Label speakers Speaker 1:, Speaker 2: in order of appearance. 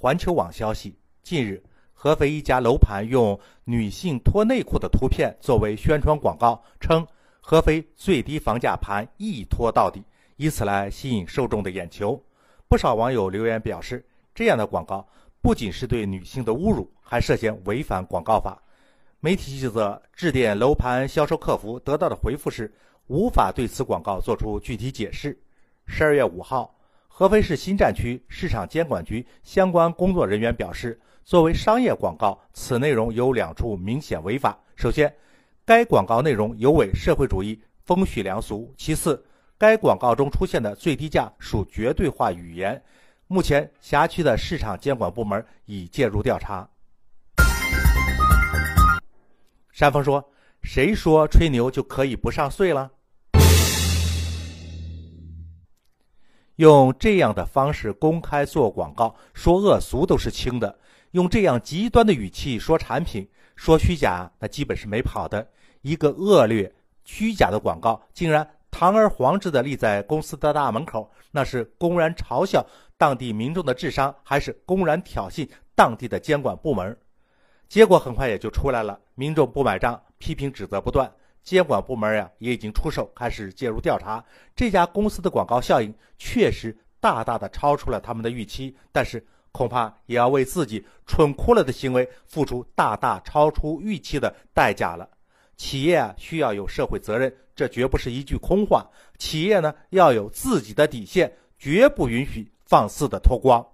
Speaker 1: 环球网消息，近日，合肥一家楼盘用女性脱内裤的图片作为宣传广告，称合肥最低房价盘一拖到底，以此来吸引受众的眼球。不少网友留言表示，这样的广告不仅是对女性的侮辱，还涉嫌违反广告法。媒体记者致电楼盘销售客服，得到的回复是无法对此广告作出具体解释。十二月五号。合肥市新站区市场监管局相关工作人员表示，作为商业广告，此内容有两处明显违法。首先，该广告内容有违社会主义风序良俗；其次，该广告中出现的最低价属绝对化语言。目前，辖区的市场监管部门已介入调查。山峰说：“谁说吹牛就可以不上税了？”用这样的方式公开做广告，说恶俗都是轻的；用这样极端的语气说产品，说虚假，那基本是没跑的。一个恶劣、虚假的广告，竟然堂而皇之的立在公司的大门口，那是公然嘲笑当地民众的智商，还是公然挑衅当地的监管部门？结果很快也就出来了，民众不买账，批评指责不断。监管部门呀，也已经出手，开始介入调查。这家公司的广告效应确实大大的超出了他们的预期，但是恐怕也要为自己蠢哭了的行为付出大大超出预期的代价了。企业啊，需要有社会责任，这绝不是一句空话。企业呢，要有自己的底线，绝不允许放肆的脱光。